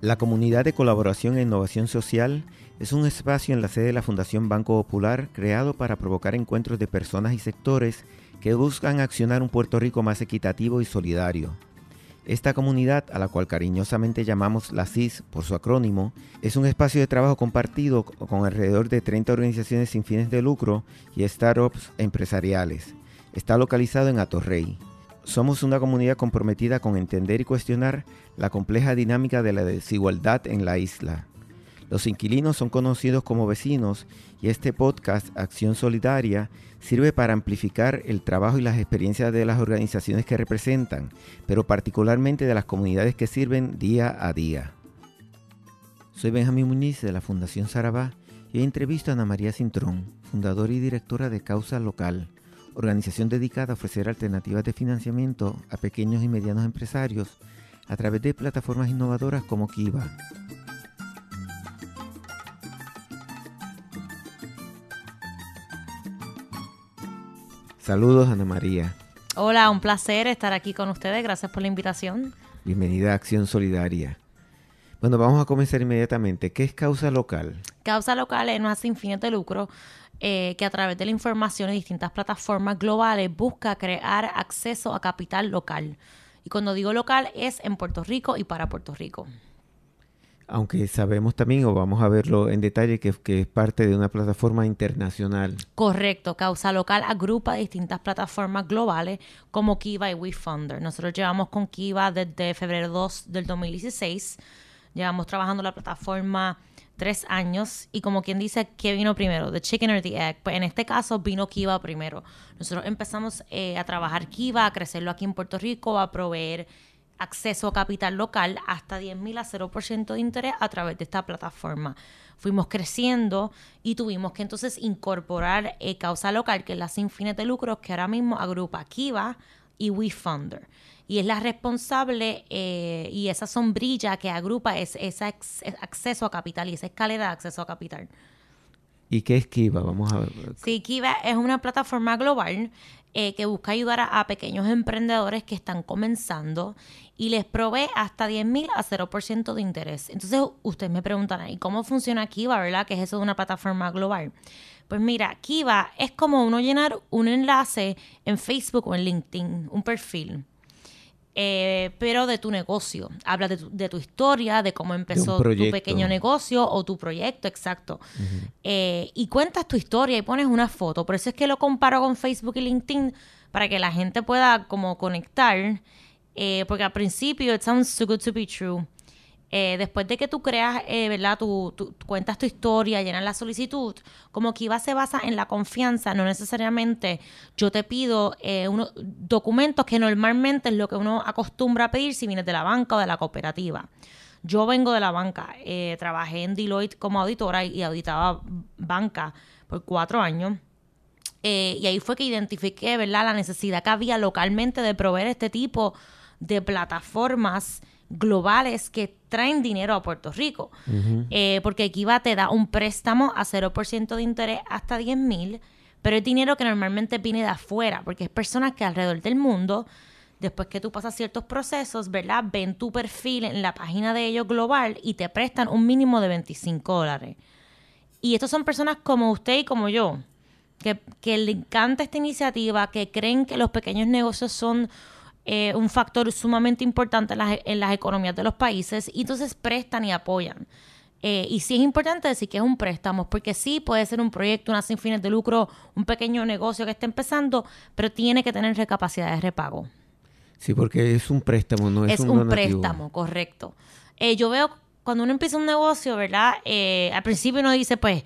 La comunidad de colaboración e innovación social es un espacio en la sede de la Fundación Banco Popular creado para provocar encuentros de personas y sectores que buscan accionar un Puerto Rico más equitativo y solidario. Esta comunidad, a la cual cariñosamente llamamos la CIS por su acrónimo, es un espacio de trabajo compartido con alrededor de 30 organizaciones sin fines de lucro y startups empresariales. Está localizado en Atorrey. Somos una comunidad comprometida con entender y cuestionar la compleja dinámica de la desigualdad en la isla. Los inquilinos son conocidos como vecinos y este podcast, Acción Solidaria, sirve para amplificar el trabajo y las experiencias de las organizaciones que representan, pero particularmente de las comunidades que sirven día a día. Soy Benjamín Muñiz de la Fundación Sarabá y he entrevisto a Ana María Cintrón, fundadora y directora de Causa Local, organización dedicada a ofrecer alternativas de financiamiento a pequeños y medianos empresarios a través de plataformas innovadoras como Kiva. Saludos Ana María. Hola, un placer estar aquí con ustedes. Gracias por la invitación. Bienvenida a Acción Solidaria. Bueno, vamos a comenzar inmediatamente. ¿Qué es causa local? Causa local es una sin fines de lucro eh, que a través de la información y distintas plataformas globales busca crear acceso a capital local. Y cuando digo local es en Puerto Rico y para Puerto Rico aunque sabemos también, o vamos a verlo en detalle, que, es parte de una plataforma internacional. Correcto, Causa Local agrupa distintas plataformas globales como Kiva y WeFunder. Nosotros llevamos con Kiva desde febrero 2 del 2016, llevamos trabajando la plataforma tres años y como quien dice, ¿qué vino primero? ¿The chicken or the egg? Pues en este caso vino Kiva primero. Nosotros empezamos eh, a trabajar Kiva, a crecerlo aquí en Puerto Rico, a proveer acceso a capital local hasta 10.000 a 0% de interés a través de esta plataforma. Fuimos creciendo y tuvimos que entonces incorporar eh, causa local, que es la sin fines de lucro, que ahora mismo agrupa Kiva y WeFunder. Y es la responsable eh, y esa sombrilla que agrupa es, ese acceso a capital y esa escalera de acceso a capital. ¿Y qué es Kiva? Vamos a ver. Sí, Kiva es una plataforma global eh, que busca ayudar a, pequeños emprendedores que están comenzando y les provee hasta 10 mil a 0% de interés. Entonces, ustedes me preguntan, ¿y cómo funciona Kiva, verdad? Que es eso de una plataforma global. Pues mira, Kiva es como uno llenar un enlace en Facebook o en LinkedIn, un perfil. Eh, pero de tu negocio. Habla de tu, historia, de cómo empezó tu pequeño negocio o tu proyecto, exacto. Eh, y cuentas tu historia y pones una foto. Por eso es que lo comparo con Facebook y LinkedIn, para que la gente pueda como conectar. Eh, porque al principio, it sounds too good to be true. Eh, después de que tú creas, eh, ¿verdad? Tú, cuentas tu historia, llenas la solicitud, como que IVA se basa en la confianza, no necesariamente yo te pido eh, documentos que normalmente es lo que uno acostumbra a pedir si vienes de la banca o de la cooperativa. Yo vengo de la banca, trabajé en Deloitte como auditora y auditaba banca por cuatro años. y ahí fue que identifiqué, ¿verdad?, la necesidad que había localmente de proveer este tipo de plataformas globales que traen dinero a Puerto Rico. Eh, porque Kiva te da un préstamo a 0% de interés hasta 10 mil, pero es dinero que normalmente viene de afuera, porque es personas que alrededor del mundo, después que tú pasas ciertos procesos, ¿verdad? Ven tu perfil en la página de ellos global y te prestan un mínimo de 25 dólares. Y estos son personas como usted y como yo, que, que le encanta esta iniciativa, que creen que los pequeños negocios son eh, un factor sumamente importante en las, economías de los países y entonces prestan y apoyan. Eh, y sí es importante decir que es un préstamo, porque sí puede ser un proyecto, una sin fines de lucro, un pequeño negocio que esté empezando, pero tiene que tener capacidad de repago. Sí, porque es un préstamo, no es, es un, préstamo, correcto. Eh, yo veo cuando uno empieza un negocio, ¿verdad? al principio uno dice, pues,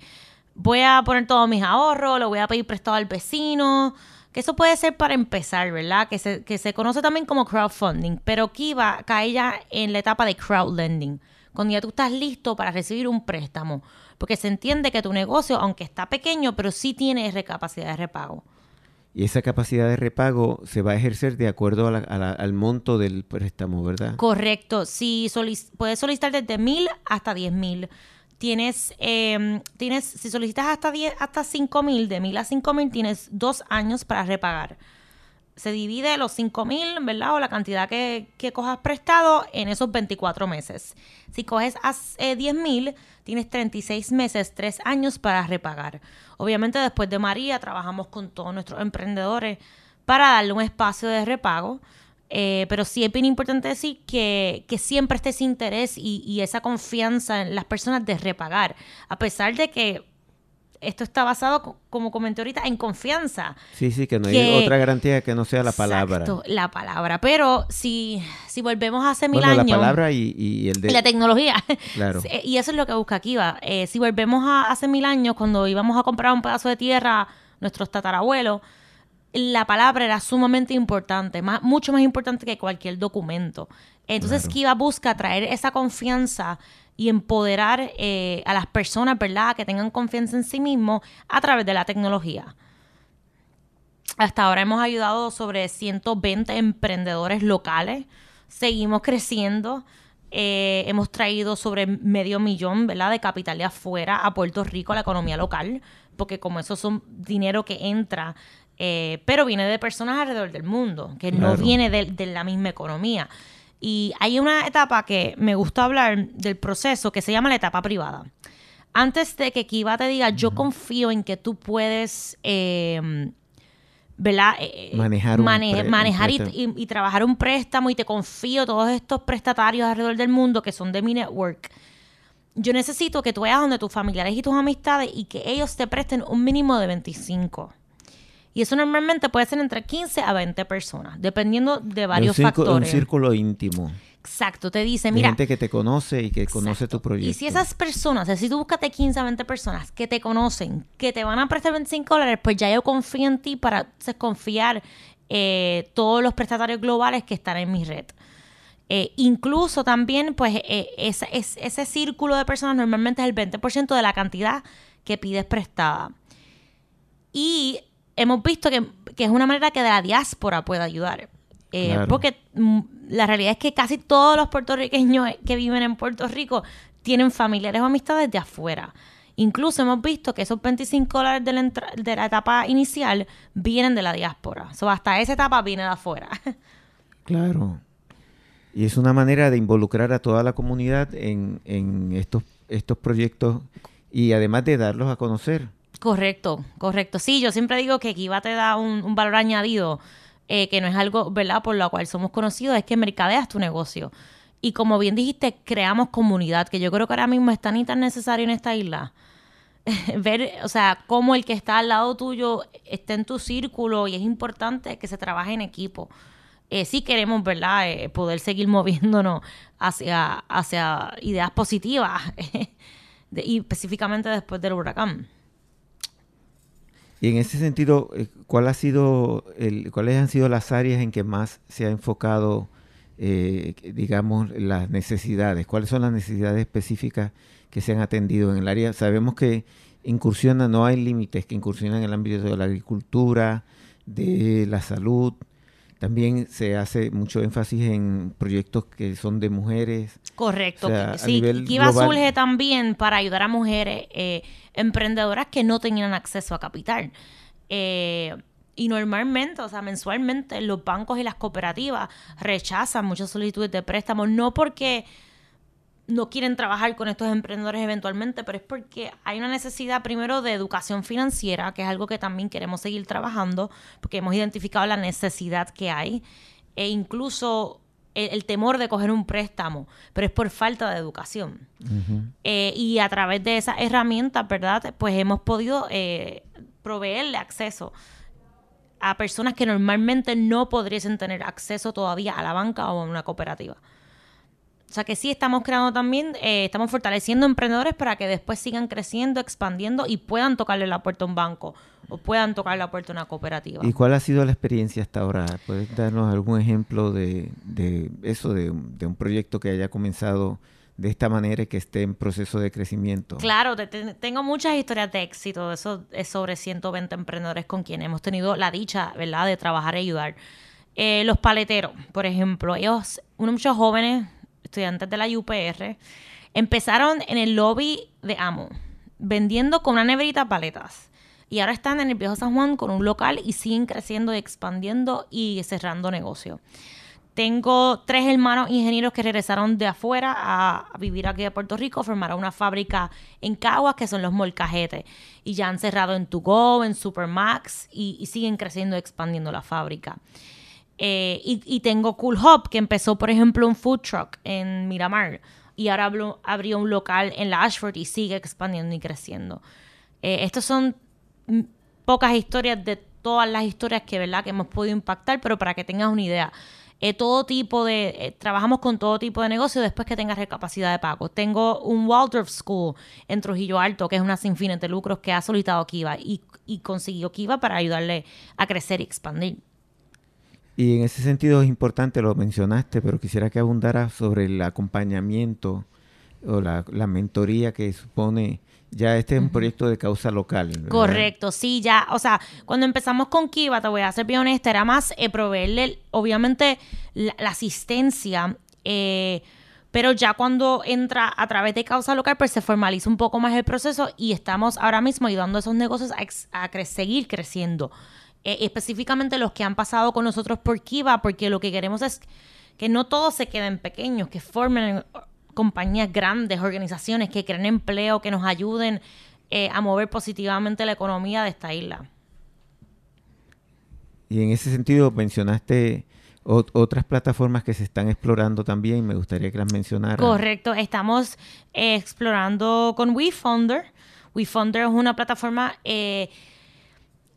voy a poner todos mis ahorros, lo voy a pedir prestado al vecino, que eso puede ser para empezar, ¿verdad? Que se, que se conoce también como crowdfunding, pero va cae ya en la etapa de crowdlending, cuando ya tú estás listo para recibir un préstamo, porque se entiende que tu negocio, aunque está pequeño, pero sí tiene capacidad de repago. Y esa capacidad de repago se va a ejercer de acuerdo al monto del préstamo, ¿verdad? Correcto. Si puedes solicitar desde mil hasta diez mil tienes, eh, tienes si solicitas hasta 10, hasta 5 mil, de mil a 5 mil, tienes dos años para repagar. se divide los 5 mil, ¿verdad? O la cantidad que, que, cojas prestado en esos 24 meses. Si coges a 10 mil, tienes 36 meses, 3 años para repagar. Obviamente después de María trabajamos con todos nuestros emprendedores para darle un espacio de repago. Eh, pero sí es bien importante decir que, que siempre esté ese interés y, y esa confianza en las personas de repagar. A pesar de que esto está basado, como comenté ahorita, en confianza. Sí, sí, que no hay otra garantía que no sea la palabra. Exacto, la palabra. Pero si, si volvemos hace mil años... la palabra y, el de... la tecnología. Claro. y eso es lo que busca Kiva. Eh, si volvemos a hace mil años, cuando íbamos a comprar un pedazo de tierra, nuestros tatarabuelos, la palabra era sumamente importante, más, mucho más importante que cualquier documento. Entonces Kiva busca traer esa confianza y empoderar eh, a las personas, ¿verdad?, que tengan confianza en sí mismos a través de la tecnología. Hasta ahora hemos ayudado sobre 120 emprendedores locales. Seguimos creciendo. Eh, hemos traído sobre medio millón, ¿verdad?, de capital de afuera a Puerto Rico, a la economía local, porque como eso son dinero que entra, eh, pero viene de personas alrededor del mundo, que no viene de la misma economía. Y hay una etapa que me gusta hablar del proceso que se llama la etapa privada. Antes de que Kiva te diga, yo confío en que tú puedes, em, ¿verdad? Eh, eh, manejar, manejar y, trabajar un préstamo y te confío todos estos prestatarios alrededor del mundo que son de mi network. Yo necesito que tú vayas donde tus familiares y tus amistades y que ellos te presten un mínimo de 25. Y eso normalmente puede ser entre 15 a 20 personas, dependiendo de varios un factores. Un círculo íntimo. Exacto, te dice, mira. gente que te conoce y que conoce tu proyecto. Y si esas personas, si tú búscate 15 a 20 personas que te conocen, que te van a prestar 25 dólares, pues ya yo confío en ti para confiar eh, todos los prestatarios globales que están en mi red. Eh, incluso también, pues, eh, ese, ese círculo de personas normalmente es el 20% de la cantidad que pides prestada. Y hemos visto que, es una manera que de la diáspora puede ayudar. Eh, porque mm, la realidad es que casi todos los puertorriqueños que viven en Puerto Rico tienen familiares o amistades de afuera. Incluso hemos visto que esos 25 dólares de la, de la etapa inicial vienen de la diáspora. O hasta esa etapa viene de afuera. Claro. Y es una manera de involucrar a toda la comunidad en, en estos, estos proyectos y además de darlos a conocer. Correcto, correcto. Sí, yo siempre digo que Kiva te da un, valor añadido, eh, que no es algo, ¿verdad?, por lo cual somos conocidos, es que mercadeas tu negocio. Y como bien dijiste, creamos comunidad, que yo creo que ahora mismo es tan y tan necesario en esta isla. Ver, o sea, cómo el que está al lado tuyo está en tu círculo y es importante que se trabaje en equipo. Eh, sí queremos, ¿verdad?, eh, poder seguir moviéndonos hacia, hacia ideas positivas, y específicamente después del huracán. Y en ese sentido, eh, ¿cuál ha sido el, ¿cuáles han sido las áreas en que más se ha enfocado, eh, digamos, las necesidades? ¿Cuáles son las necesidades específicas que se han atendido en el área? Sabemos que incursiona, no hay límites que incursionan en el ámbito de la agricultura, de la salud. También se hace mucho énfasis en proyectos que son de mujeres. Correcto. sí, Kiva surge también para ayudar a mujeres. Eh, emprendedoras que no tenían acceso a capital. Eh, y normalmente, o sea, mensualmente, los bancos y las cooperativas rechazan muchas solicitudes de préstamos, no porque no quieren trabajar con estos emprendedores eventualmente, pero es porque hay una necesidad primero de educación financiera, que es algo que también queremos seguir trabajando, porque hemos identificado la necesidad que hay, e incluso el, temor de coger un préstamo, pero es por falta de educación. Eh, y a través de esas herramientas, ¿verdad? Pues hemos podido eh, proveerle acceso a personas que normalmente no podrían tener acceso todavía a la banca o a una cooperativa. O sea que sí estamos creando también, eh, estamos fortaleciendo emprendedores para que después sigan creciendo, expandiendo y puedan tocarle la puerta a un banco o puedan tocar la puerta a una cooperativa. ¿Y cuál ha sido la experiencia hasta ahora? ¿Puedes darnos algún ejemplo de, eso, de, un proyecto que haya comenzado de esta manera y que esté en proceso de crecimiento? Claro, tengo muchas historias de éxito. Eso es sobre 120 emprendedores con quienes hemos tenido la dicha, ¿verdad?, de trabajar y ayudar. Eh, los paleteros, por ejemplo, ellos, unos muchos jóvenes, estudiantes de la UPR, empezaron en el lobby de Amo, vendiendo con una neverita paletas y ahora están en el Viejo San Juan con un local y siguen creciendo y expandiendo y cerrando negocios. Tengo tres hermanos ingenieros que regresaron de afuera a, vivir aquí a Puerto Rico, formaron una fábrica en Caguas que son los molcajetes y ya han cerrado en To Go, en Supermax y, y siguen creciendo y expandiendo la fábrica. Eh, y, tengo Cool Hop que empezó, por ejemplo, un food truck en Miramar y ahora abrió un local en la Ashford y sigue expandiendo y creciendo. Eh, estas son pocas historias de todas las historias que, ¿verdad? que hemos podido impactar, pero para que tengas una idea. Eh, todo tipo de, eh, trabajamos con todo tipo de negocio después que tengas capacidad de pago. Tengo un Waldorf School en Trujillo Alto, que es una sin fines de lucros que ha solicitado Kiva y, y consiguió Kiva para ayudarle a crecer y expandir. Y en ese sentido es importante, lo mencionaste, pero quisiera que abundara sobre el acompañamiento o la, la mentoría que supone ya este es un proyecto de causa local. Correcto, sí, ya, o sea, cuando empezamos con Kiva, te voy a ser bien honesta, era más eh, proveerle, obviamente, la, asistencia, eh, pero ya cuando entra a través de causa local, pues se formaliza un poco más el proceso y estamos ahora mismo ayudando a esos negocios a, seguir creciendo. Eh, específicamente los que han pasado con nosotros por Kiva, porque lo que queremos es que no todos se queden pequeños, que formen compañías grandes, organizaciones que creen empleo, que nos ayuden eh, a mover positivamente la economía de esta isla. Y en ese sentido mencionaste otras plataformas que se están explorando también, me gustaría que las mencionaras. Correcto, estamos eh, explorando con WeFunder. WeFunder es una plataforma eh,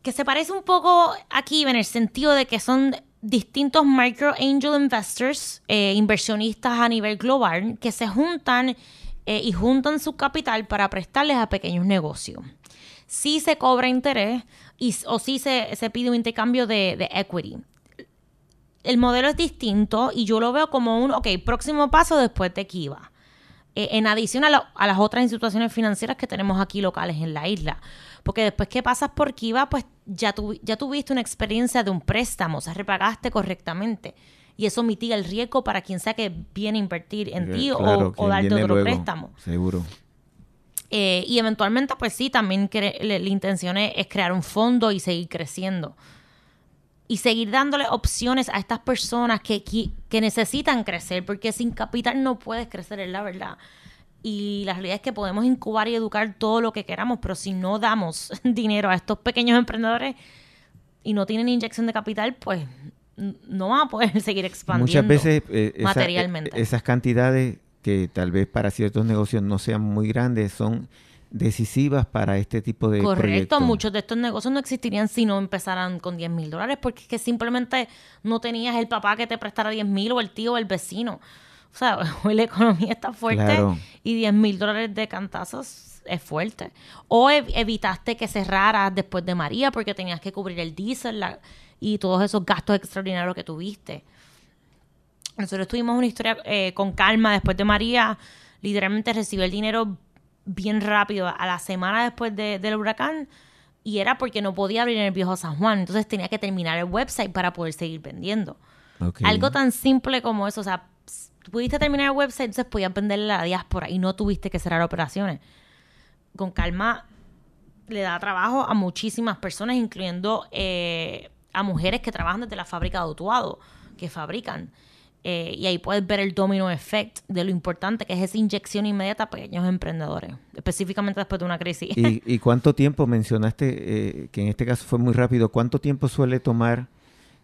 que se parece un poco aquí en el sentido de que son distintos micro angel investors, eh, inversionistas a nivel global, que se juntan eh, y juntan su capital para prestarles a pequeños negocios. Si se cobra interés y, o si se, pide un intercambio de, equity. El modelo es distinto y yo lo veo como un, ok, próximo paso después de Kiva. Eh, en adición a, a las otras instituciones financieras que tenemos aquí locales en la isla. Porque después que pasas por Kiva, pues ya, ya tuviste una experiencia de un préstamo, o sea, repagaste correctamente. Y eso mitiga el riesgo para quien sea que viene a invertir en ti o, darte otro préstamo. Seguro. Eh, y eventualmente, pues sí, también la, intención es, crear un fondo y seguir creciendo. Y seguir dándole opciones a estas personas que, que necesitan crecer, porque sin capital no puedes crecer, es la verdad. Y la realidad es que podemos incubar y educar todo lo que queramos, pero si no damos dinero a estos pequeños emprendedores y no tienen inyección de capital, pues no van a poder seguir expandiendo Muchas veces eh, materialmente. Eh, esas cantidades que tal vez para ciertos negocios no sean muy grandes son decisivas para este tipo de Correcto, muchos de estos negocios no existirían si no empezaran con 10 mil dólares, porque es que simplemente no tenías el papá que te prestara 10 mil o el tío o el vecino. O sea, hoy la economía está fuerte y 10 mil dólares de cantazos es fuerte. O evitaste que cerraras después de María porque tenías que cubrir el diésel y todos esos gastos extraordinarios que tuviste. Nosotros tuvimos una historia eh, con calma después de María. Literalmente recibió el dinero bien rápido a la semana después del huracán y era porque no podía abrir en el viejo San Juan. Entonces tenía que terminar el website para poder seguir vendiendo. Algo tan simple como eso, o sea, pudiste terminar el website, entonces podías venderle a la diáspora y no tuviste que cerrar operaciones. Con calma le da trabajo a muchísimas personas, incluyendo eh, a mujeres que trabajan desde la fábrica de autuado, que fabrican. Eh, y ahí puedes ver el domino effect de lo importante que es esa inyección inmediata a pequeños emprendedores, específicamente después de una crisis. ¿Y, cuánto tiempo mencionaste, eh, que en este caso fue muy rápido, cuánto tiempo suele tomar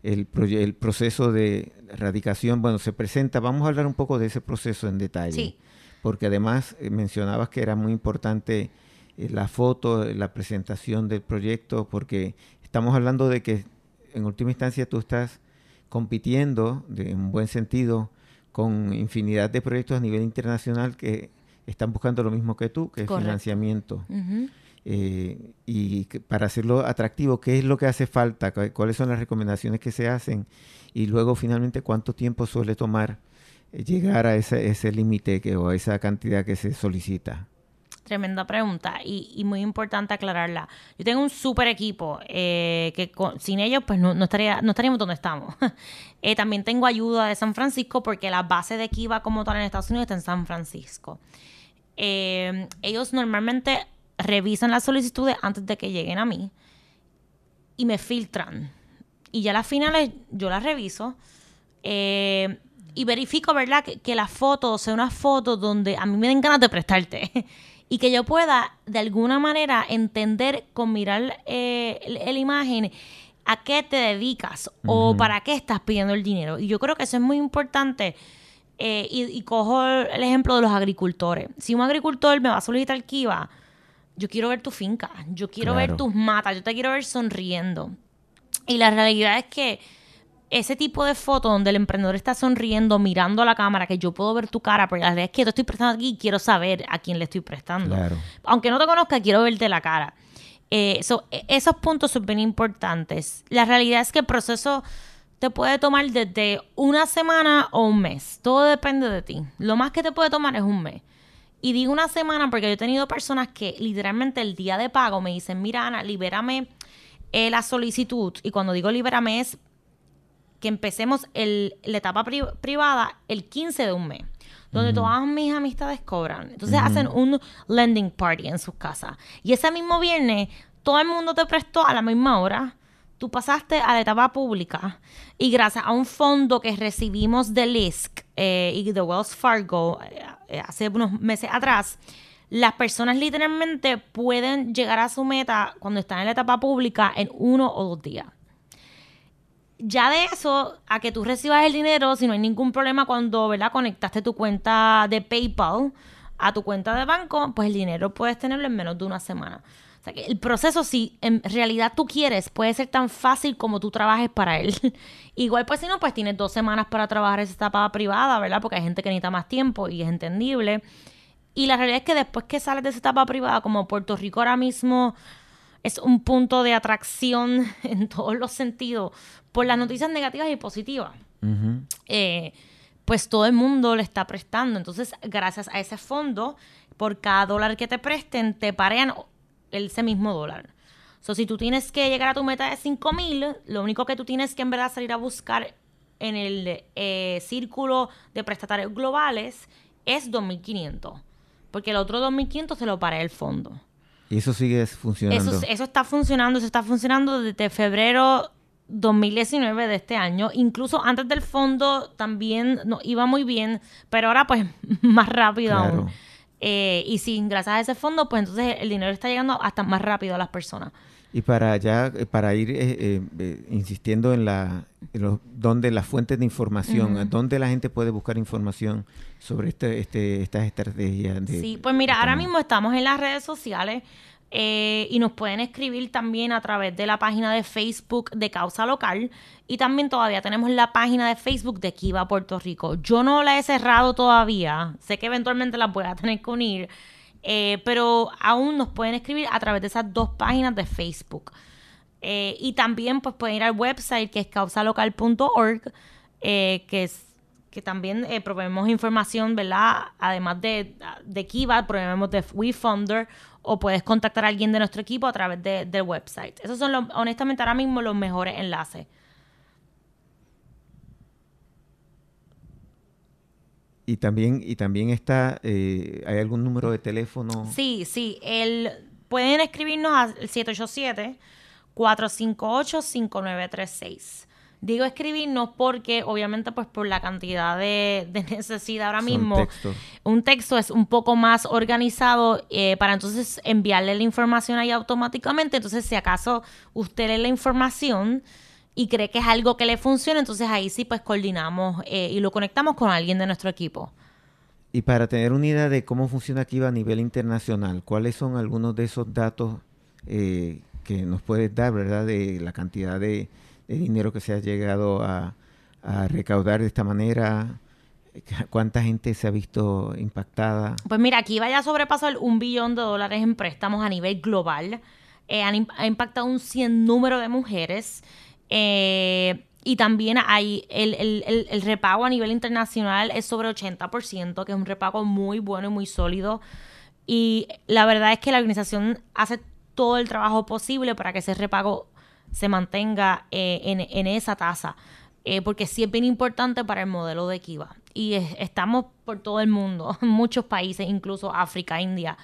el, el proceso de radicación, bueno, se presenta, vamos a hablar un poco de ese proceso en detalle, porque además eh, mencionabas que era muy importante eh, la foto, la presentación del proyecto, porque estamos hablando de que en última instancia tú estás compitiendo, de, en un buen sentido, con infinidad de proyectos a nivel internacional que están buscando lo mismo que tú, que es financiamiento. Eh, y para hacerlo atractivo, ¿qué es lo que hace falta? ¿Cuáles son las recomendaciones que se hacen? Y luego, finalmente, ¿cuánto tiempo suele tomar eh, llegar a ese, límite o a esa cantidad que se solicita? Tremenda pregunta y, muy importante aclararla. Yo tengo un super equipo eh, que sin ellos pues no, estaría, no estaríamos donde estamos. también tengo ayuda de San Francisco porque la base de Kiva como tal en Estados Unidos está en San Francisco. ellos normalmente revisan las solicitudes antes de que lleguen a mí. y me filtran. Y ya las finales yo las reviso. Eh, y verifico, ¿verdad? Que, que, la foto sea una foto donde a mí me den ganas de prestarte. y que yo pueda, de alguna manera, entender con mirar eh, la imagen a qué te dedicas o para qué estás pidiendo el dinero. Y yo creo que eso es muy importante. Eh, y, cojo el ejemplo de los agricultores. Si un agricultor me va a solicitar Kiva, yo quiero ver tu finca, yo quiero ver tus matas, yo te quiero ver sonriendo. Y la realidad es que ese tipo de foto donde el emprendedor está sonriendo, mirando a la cámara, que yo puedo ver tu cara, pero la realidad es que yo te estoy prestando aquí y quiero saber a quién le estoy prestando. Aunque no te conozca, quiero verte la cara. Eh, e, esos puntos son bien importantes. La realidad es que el proceso te puede tomar desde una semana o un mes. Todo depende de ti. Lo más que te puede tomar es un mes. Y digo una semana porque yo he tenido personas que literalmente el día de pago me dicen, mira Ana, libérame eh, la solicitud. Y cuando digo libérame es que empecemos el, la etapa privada el 15 de un mes, donde todas mis amistades cobran. Entonces hacen un lending party en sus casas. Y ese mismo viernes, todo el mundo te prestó a la misma hora. Tú pasaste a la etapa pública y gracias a un fondo que recibimos de LISC eh, y de Wells Fargo eh, hace unos meses atrás, las personas literalmente pueden llegar a su meta cuando están en la etapa pública en uno o dos días ya de eso a que tú recibas el dinero, si no hay ningún problema cuando, ¿verdad? Conectaste tu cuenta de PayPal a tu cuenta de banco, pues el dinero puedes tenerlo en menos de una semana. O sea que el proceso, si en realidad tú quieres, puede ser tan fácil como tú trabajes para él. Igual, pues si no, pues tienes dos semanas para trabajar esa etapa privada, ¿verdad? Porque hay gente que necesita más tiempo y es entendible. Y la realidad es que después que sales de esa etapa privada, como Puerto Rico ahora mismo es un punto de atracción en todos los sentidos por las noticias negativas y positivas. Eh, pues todo el mundo le está prestando. Entonces, gracias a ese fondo, por cada dólar que te presten, te parean ese mismo dólar. So, si tú tienes que llegar a tu meta de 5 mil, lo único que tú tienes que en verdad salir a buscar en el eh, círculo de prestatarios globales es 2.500. Porque el otro 2.500 se lo para el fondo. Y eso sigue funcionando. Eso, eso está funcionando, eso está funcionando desde febrero 2019 de este año. Incluso antes del fondo también no, iba muy bien, pero ahora pues más rápido aún. Eh, y sin gracias a ese fondo, pues entonces el dinero está llegando hasta más rápido a las personas. Y para ya, eh, para ir eh, insistiendo en la, donde las fuentes de información, donde la gente puede buscar información sobre este, este, estas estrategias. De, sí, pues mira, ahora mismo estamos en las redes sociales. Eh, y nos pueden escribir también a través de la página de Facebook de Causa Local. Y también todavía tenemos la página de Facebook de Kiva Puerto Rico. Yo no la he cerrado todavía. Sé que eventualmente la voy a tener que unir. Eh, pero aún nos pueden escribir a través de esas dos páginas de Facebook. Eh, y también pues pueden ir al website que es causalocal.org, que es que también proveemos información, ¿verdad? Además de, de Kiva, proveemos de WeFunder o puedes contactar a alguien de nuestro equipo a través del website. Esos son, los, honestamente, ahora mismo los mejores enlaces. Y también, y también está, eh, ¿hay algún número de teléfono? Sí, sí. El, pueden escribirnos al 787-458-5936. Digo escribirnos porque obviamente pues por la cantidad de, necesidad ahora mismo, un texto es un poco más organizado eh, para entonces enviarle la información ahí automáticamente. Entonces si acaso usted lee la información y cree que es algo que le funciona, entonces ahí sí pues coordinamos eh, y lo conectamos con alguien de nuestro equipo. Y para tener una idea de cómo funciona aquí a nivel internacional, ¿cuáles son algunos de esos datos eh, que nos puedes dar, verdad, de la cantidad de de dinero que se ha llegado a, recaudar de esta manera? ¿Cuánta gente se ha visto impactada? Pues mira, aquí vaya a sobrepasar un billón de dólares en préstamos a nivel global. Eh, ha impactado un 100 número de mujeres. Eh, y también hay el, el, el, repago a nivel internacional es sobre 80%, que es un repago muy bueno y muy sólido. Y la verdad es que la organización hace todo el trabajo posible para que ese repago se mantenga eh, en, esa tasa. Eh, porque sí es bien importante para el modelo de Kiva. Y estamos por todo el mundo, en muchos países, incluso África, India,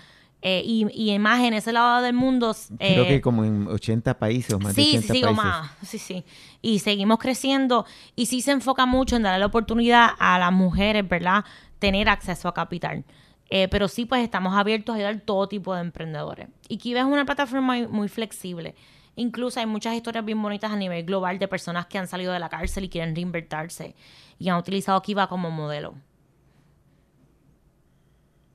Eh, y, y más en ese lado del mundo. Creo que como en 80 países o más de Sí, 80 sí, países. más. Sí, sí. Y seguimos creciendo y sí se enfoca mucho en darle la oportunidad a las mujeres, ¿verdad? Tener acceso a capital. Eh, pero sí, pues estamos abiertos a ayudar a todo tipo de emprendedores. Y Kiva es una plataforma muy, muy flexible. Incluso hay muchas historias bien bonitas a nivel global de personas que han salido de la cárcel y quieren reinvertirse y han utilizado Kiva como modelo.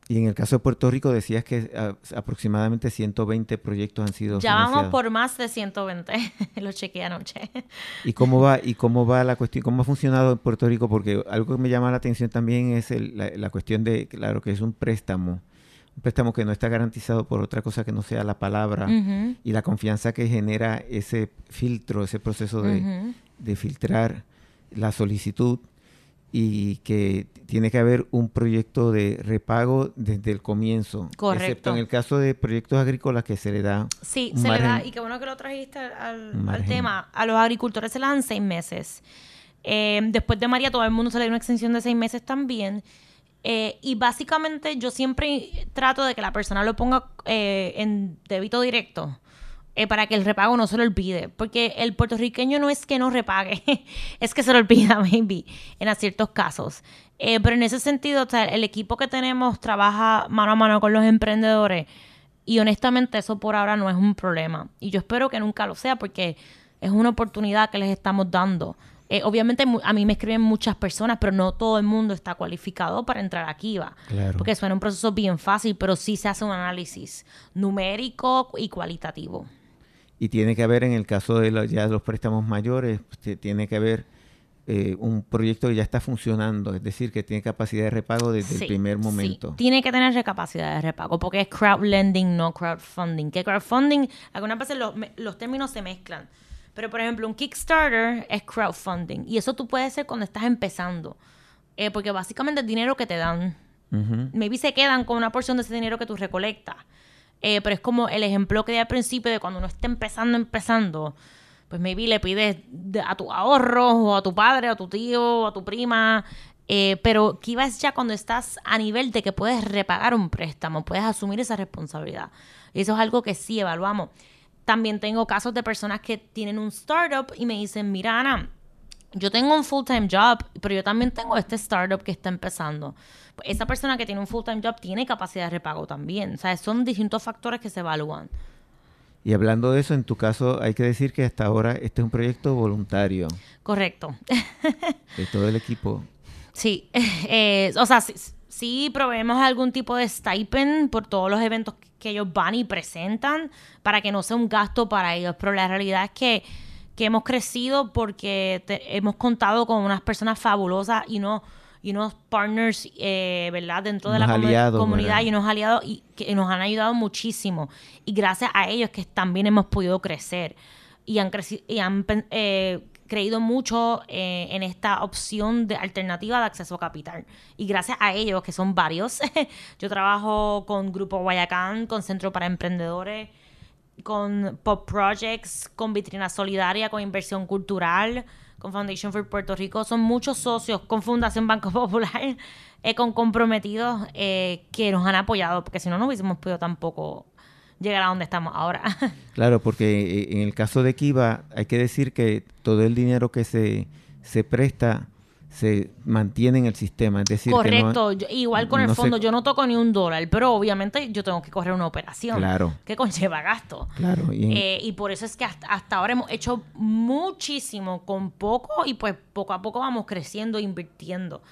Y en el caso de Puerto Rico decías que ah, aproximadamente 120 proyectos han sido Ya vamos por más de 120. Lo chequeé anoche. ¿Y cómo va y cómo va la cuestión? ¿Cómo ha funcionado en Puerto Rico? Porque algo que me llama la atención también es el- la, la cuestión de, claro, que es un préstamo, un préstamo que no está garantizado por otra cosa que no sea la palabra y la confianza que genera ese filtro, ese proceso de, de filtrar la solicitud y que tiene que haber un proyecto de repago desde el comienzo. Excepto Correcto. en el caso de proyectos agrícolas que se le da Sí, un se le da, y qué bueno que lo trajiste al, tema. A los agricultores se le dan seis meses. Eh, después de María, todo el mundo se le dio una extensión de seis meses también. Eh, y básicamente yo siempre trato de que la persona lo ponga eh, en débito directo eh, para que el repago no se lo olvide. Porque el puertorriqueño no es que no repague, es que se lo olvida, maybe, en ciertos casos. Eh, pero en ese sentido, el equipo que tenemos trabaja mano a mano con los emprendedores y honestamente eso por ahora no es un problema. Y yo espero que nunca lo sea porque es una oportunidad que les estamos dando. Eh, obviamente a mí me escriben muchas personas, pero no todo el mundo está cualificado para entrar aquí, va. Claro. Porque suena un proceso bien fácil, pero sí se hace un análisis numérico y cualitativo. Y tiene que haber, en el caso de los, ya los préstamos mayores, pues, tiene que haber eh, un proyecto que ya está funcionando, es decir, que tiene capacidad de repago desde Sí, el primer sí. momento. Tiene que tener capacidad de repago porque es crowdlending, no crowdfunding. Que crowdfunding, algunas veces los, me- los términos se mezclan. Pero, por ejemplo, un Kickstarter es crowdfunding. Y eso tú puedes hacer cuando estás empezando. Eh, porque básicamente es dinero que te dan. Maybe se quedan con una porción de ese dinero que tú recolectas. Eh, pero es como el ejemplo que di al principio de cuando uno está empezando, empezando. Pues maybe le pides de- a tu ahorro o a tu padre, o a tu tío, o a tu prima. Eh, pero Kiva es ya cuando estás a nivel de que puedes repagar un préstamo, puedes asumir esa responsabilidad. Y eso es algo que sí evaluamos. También tengo casos de personas que tienen un startup y me dicen, mira Ana, yo tengo un full-time job, pero yo también tengo este startup que está empezando. Esa persona que tiene un full-time job tiene capacidad de repago también. O sea, son distintos factores que se evalúan. Y hablando de eso, en tu caso hay que decir que hasta ahora este es un proyecto voluntario Correcto. de todo el equipo. Sí, eh, o sea, sí, sí proveemos algún tipo de stipend por todos los eventos que ellos van y presentan para que no sea un gasto para ellos, pero la realidad es que, que hemos crecido porque te- hemos contado con unas personas fabulosas y no y unos partners, eh, ¿verdad? Dentro de la Unos comu- aliados, comunidad ¿verdad? y unos aliados y que nos han ayudado muchísimo. Y gracias a ellos que también hemos podido crecer y han, y han eh, creído mucho eh, en esta opción de alternativa de acceso a capital. Y gracias a ellos, que son varios, yo trabajo con Grupo Guayacán, con Centro para Emprendedores, con Pop Projects, con Vitrina Solidaria, con Inversión Cultural, con Foundation for Puerto Rico. Son muchos socios con Fundación Banco Popular, eh, con comprometidos eh, que nos han apoyado, porque si no, no hubiésemos podido tampoco llegar a donde estamos ahora. Claro, porque eh, en el caso de Kiva hay que decir que todo el dinero que se, se presta se mantiene en el sistema. Es decir, que no- Correcto, yo- igual con el se- fondo, yo no toco ni un dólar, pero obviamente yo tengo que correr una operación Claro. que conlleva gasto. Claro, y en- Eh, y por eso es que hasta, hasta ahora hemos hecho muchísimo con poco y pues poco a poco vamos creciendo e invirtiendo.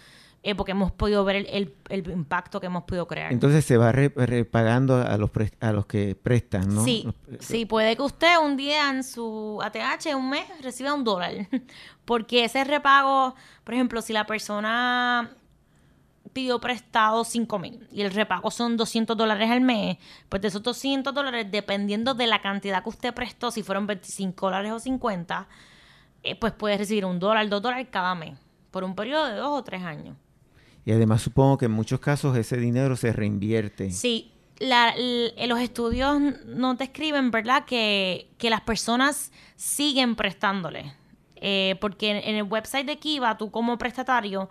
Eh, porque hemos podido ver el, el- el impacto que hemos podido crear. entonces se va re- repagando a los, a los que prestan, ¿no? Sí, Los- sí, puede que usted un día en su ATH, un mes, reciba un dólar. Porque ese repago, por ejemplo, si la persona pidió prestado 5 mil y el repago son 200 dólares al mes, pues de esos 200 dólares, dependiendo de la cantidad que usted prestó, si fueron 25 dólares o 50, eh, pues puede recibir un dólar, dos dólares cada mes, por un periodo de dos o tres años. Y además supongo que en muchos casos ese dinero se reinvierte. Sí, la- los estudios nos describen, ¿verdad?, que, que las personas siguen prestándole. Eh, porque en, en el website de Kiva, tú como prestatario,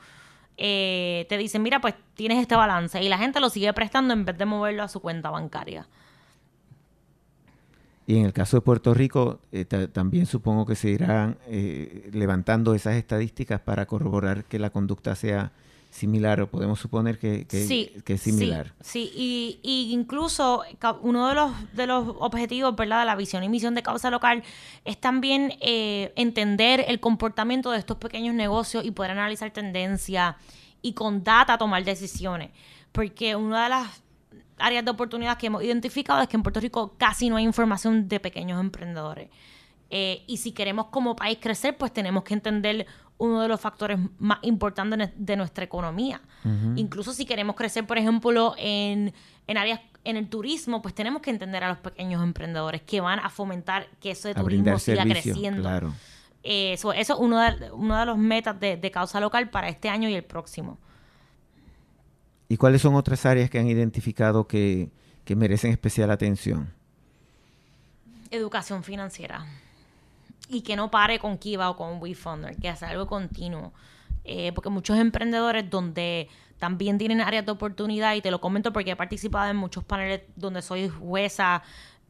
eh, te dicen, mira, pues tienes este balance y la gente lo sigue prestando en vez de moverlo a su cuenta bancaria. Y en el caso de Puerto Rico, eh, también supongo que se irán levantando esas estadísticas para corroborar que la conducta sea similar o podemos suponer que, es similar. Sí, Y, y, incluso uno de los, de los objetivos ¿verdad? de la visión y misión de causa local es también eh, entender el comportamiento de estos pequeños negocios y poder analizar tendencias y con data tomar decisiones. Porque una de las áreas de oportunidad que hemos identificado es que en Puerto Rico casi no hay información de pequeños emprendedores. Eh, y si queremos como país crecer, pues tenemos que entender uno de los factores más importantes de nuestra economía. Incluso si queremos crecer, por ejemplo, en, áreas en el turismo, pues tenemos que entender a los pequeños emprendedores que van a fomentar que eso de turismo siga creciendo. Eh, eso, es uno de, uno de los metas de, causa local para este año y el próximo. ¿Y cuáles son otras áreas que han identificado que, que merecen especial atención? Educación financiera y que no pare con Kiva o con WeFunder, que hace algo continuo. Eh, porque muchos emprendedores donde también tienen áreas de oportunidad, y te lo comento porque he participado en muchos paneles donde soy jueza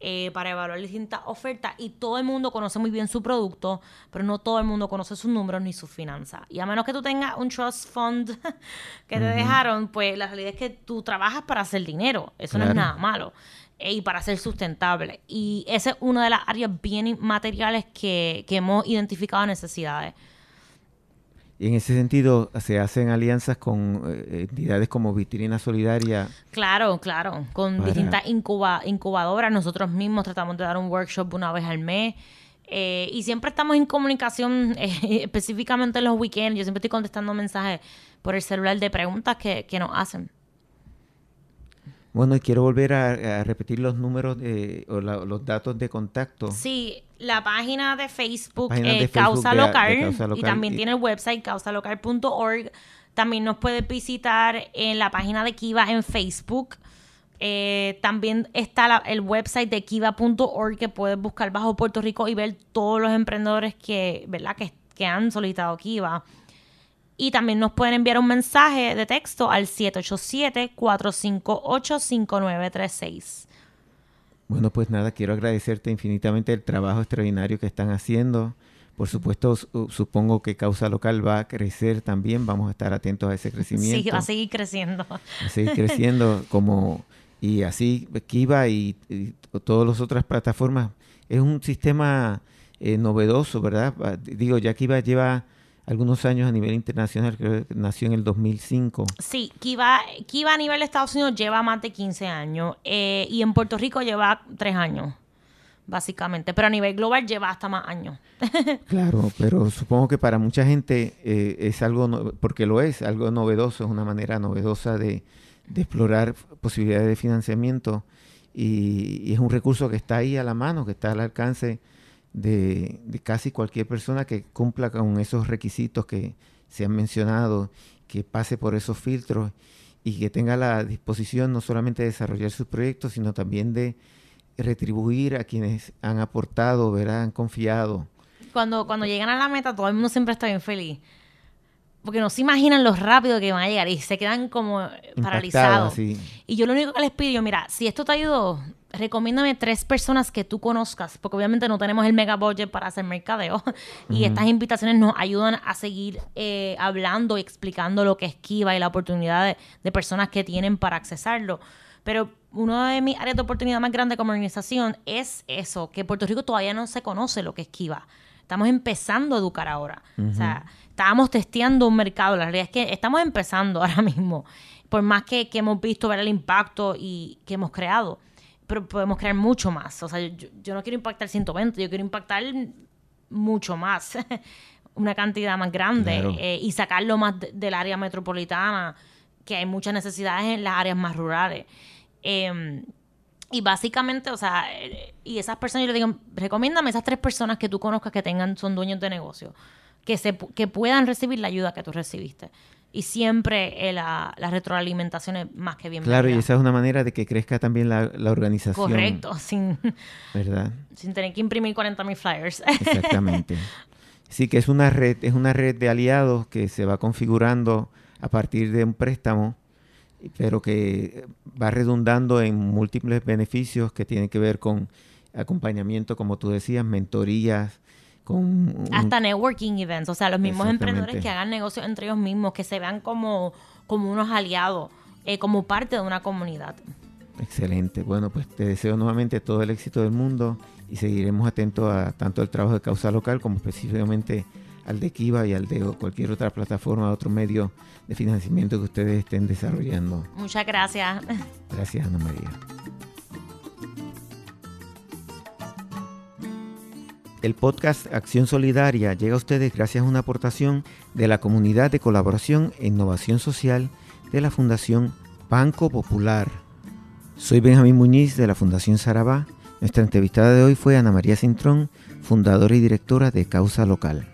eh, para evaluar distintas ofertas y todo el mundo conoce muy bien su producto, pero no todo el mundo conoce sus números ni sus finanzas. Y a menos que tú tengas un trust fund que te dejaron, pues la realidad es que tú trabajas para hacer dinero. Eso no es nada malo y para ser sustentable. Y esa es una de las áreas bien materiales que, hemos identificado necesidades. Y en ese sentido, ¿se hacen alianzas con eh, entidades como Vitrina Solidaria? Claro, claro, con distintas incubadoras. Nosotros mismos tratamos de dar un workshop una vez al mes. Eh, y siempre estamos en comunicación, eh, específicamente en los weekends. Yo siempre estoy contestando mensajes por el celular de preguntas que, que nos hacen. Bueno, y quiero volver a, repetir los números de, o los datos de contacto. Sí, la página de Facebook, es Causa, Local, y también tiene el website causalocal.org. También nos puedes visitar en la página de Kiva en Facebook. Eh, también está el website de kiva.org que puedes buscar bajo Puerto Rico y ver todos los emprendedores que, ¿verdad? que, que han solicitado Kiva. Y también nos pueden enviar un mensaje de texto al 787-458-5936. Bueno, pues nada, quiero agradecerte infinitamente el trabajo extraordinario que están haciendo. Por supuesto, supongo que Causa Local va a crecer también. Vamos a estar atentos a ese crecimiento. Sí, va a seguir creciendo. Va a seguir creciendo como y así Kiva y, y todas las otras plataformas. Es un sistema eh, novedoso, ¿verdad? Digo, ya Kiva lleva algunos años a nivel internacional, creo que nació en el 2005. Sí, Kiva, Kiva a nivel de Estados Unidos lleva más de 15 años eh, y en Puerto Rico lleva 3 años, básicamente, pero a nivel global lleva hasta más años. claro, pero supongo que para mucha gente eh, es algo, porque lo es, algo novedoso, es una manera novedosa de, explorar posibilidades de financiamiento y, y es un recurso que está ahí a la mano, que está al alcance de, casi cualquier persona que cumpla con esos requisitos que se han mencionado, que pase por esos filtros y que tenga la disposición no solamente de desarrollar sus proyectos, sino también de retribuir a quienes han aportado, ¿verdad? han confiado. Cuando, cuando llegan a la meta, todo el mundo siempre está bien feliz. Porque no se imaginan lo rápido que van a llegar y se quedan como paralizados. Y yo lo único que les pido, mira, si esto te ayudó, recomiéndame tres personas que tú conozcas, porque obviamente no tenemos el mega budget para hacer mercadeo. y estas invitaciones nos ayudan a seguir eh, hablando y explicando lo que es Kiva y la oportunidad de, personas que tienen para accesarlo. Pero una de mis áreas de oportunidad más grandes como organización es eso, que Puerto Rico todavía no se conoce lo que es Kiva. Estamos empezando a educar ahora. O sea, estábamos testeando un mercado. La realidad es que estamos empezando ahora mismo. Por más que, que hemos visto ver el impacto y que hemos creado pero podemos crear mucho más. O sea, yo, no quiero impactar 120, yo quiero impactar mucho más, una cantidad más grande eh, y sacarlo más del área metropolitana, que hay muchas necesidades en las áreas más rurales. Em, y básicamente, o sea, eh, y esas personas, yo le digo, recomiéndame esas tres personas que tú conozcas que tengan, son dueños de negocio, que, se, que puedan recibir la ayuda que tú recibiste y siempre eh, la, retroalimentación es más que bien. Claro, y esa es una manera de que crezca también la, organización. Correcto, sin, ¿verdad? sin tener que imprimir 40.000 flyers. Exactamente. Sí, que es una red, es una red de aliados que se va configurando a partir de un préstamo, pero que va redundando en múltiples beneficios que tienen que ver con acompañamiento, como tú decías, mentorías, con... Hasta networking events, o sea, los mismos emprendedores que hagan negocios entre ellos mismos, que se vean como, como unos aliados, eh, como parte de una comunidad. Excelente. Bueno, pues te deseo nuevamente todo el éxito del mundo y seguiremos atentos a tanto el trabajo de causa local como específicamente al de Kiva y al de cualquier otra plataforma, otro medio de financiamiento que ustedes estén desarrollando. Muchas gracias. Gracias, Ana María. El podcast Acción Solidaria llega a ustedes gracias a una aportación de la Comunidad de Colaboración e Innovación Social de la Fundación Banco Popular. Soy Benjamín Muñiz de la Fundación Sarabá. Nuestra entrevistada de hoy fue Ana María Cintrón, fundadora y directora de Causa Local.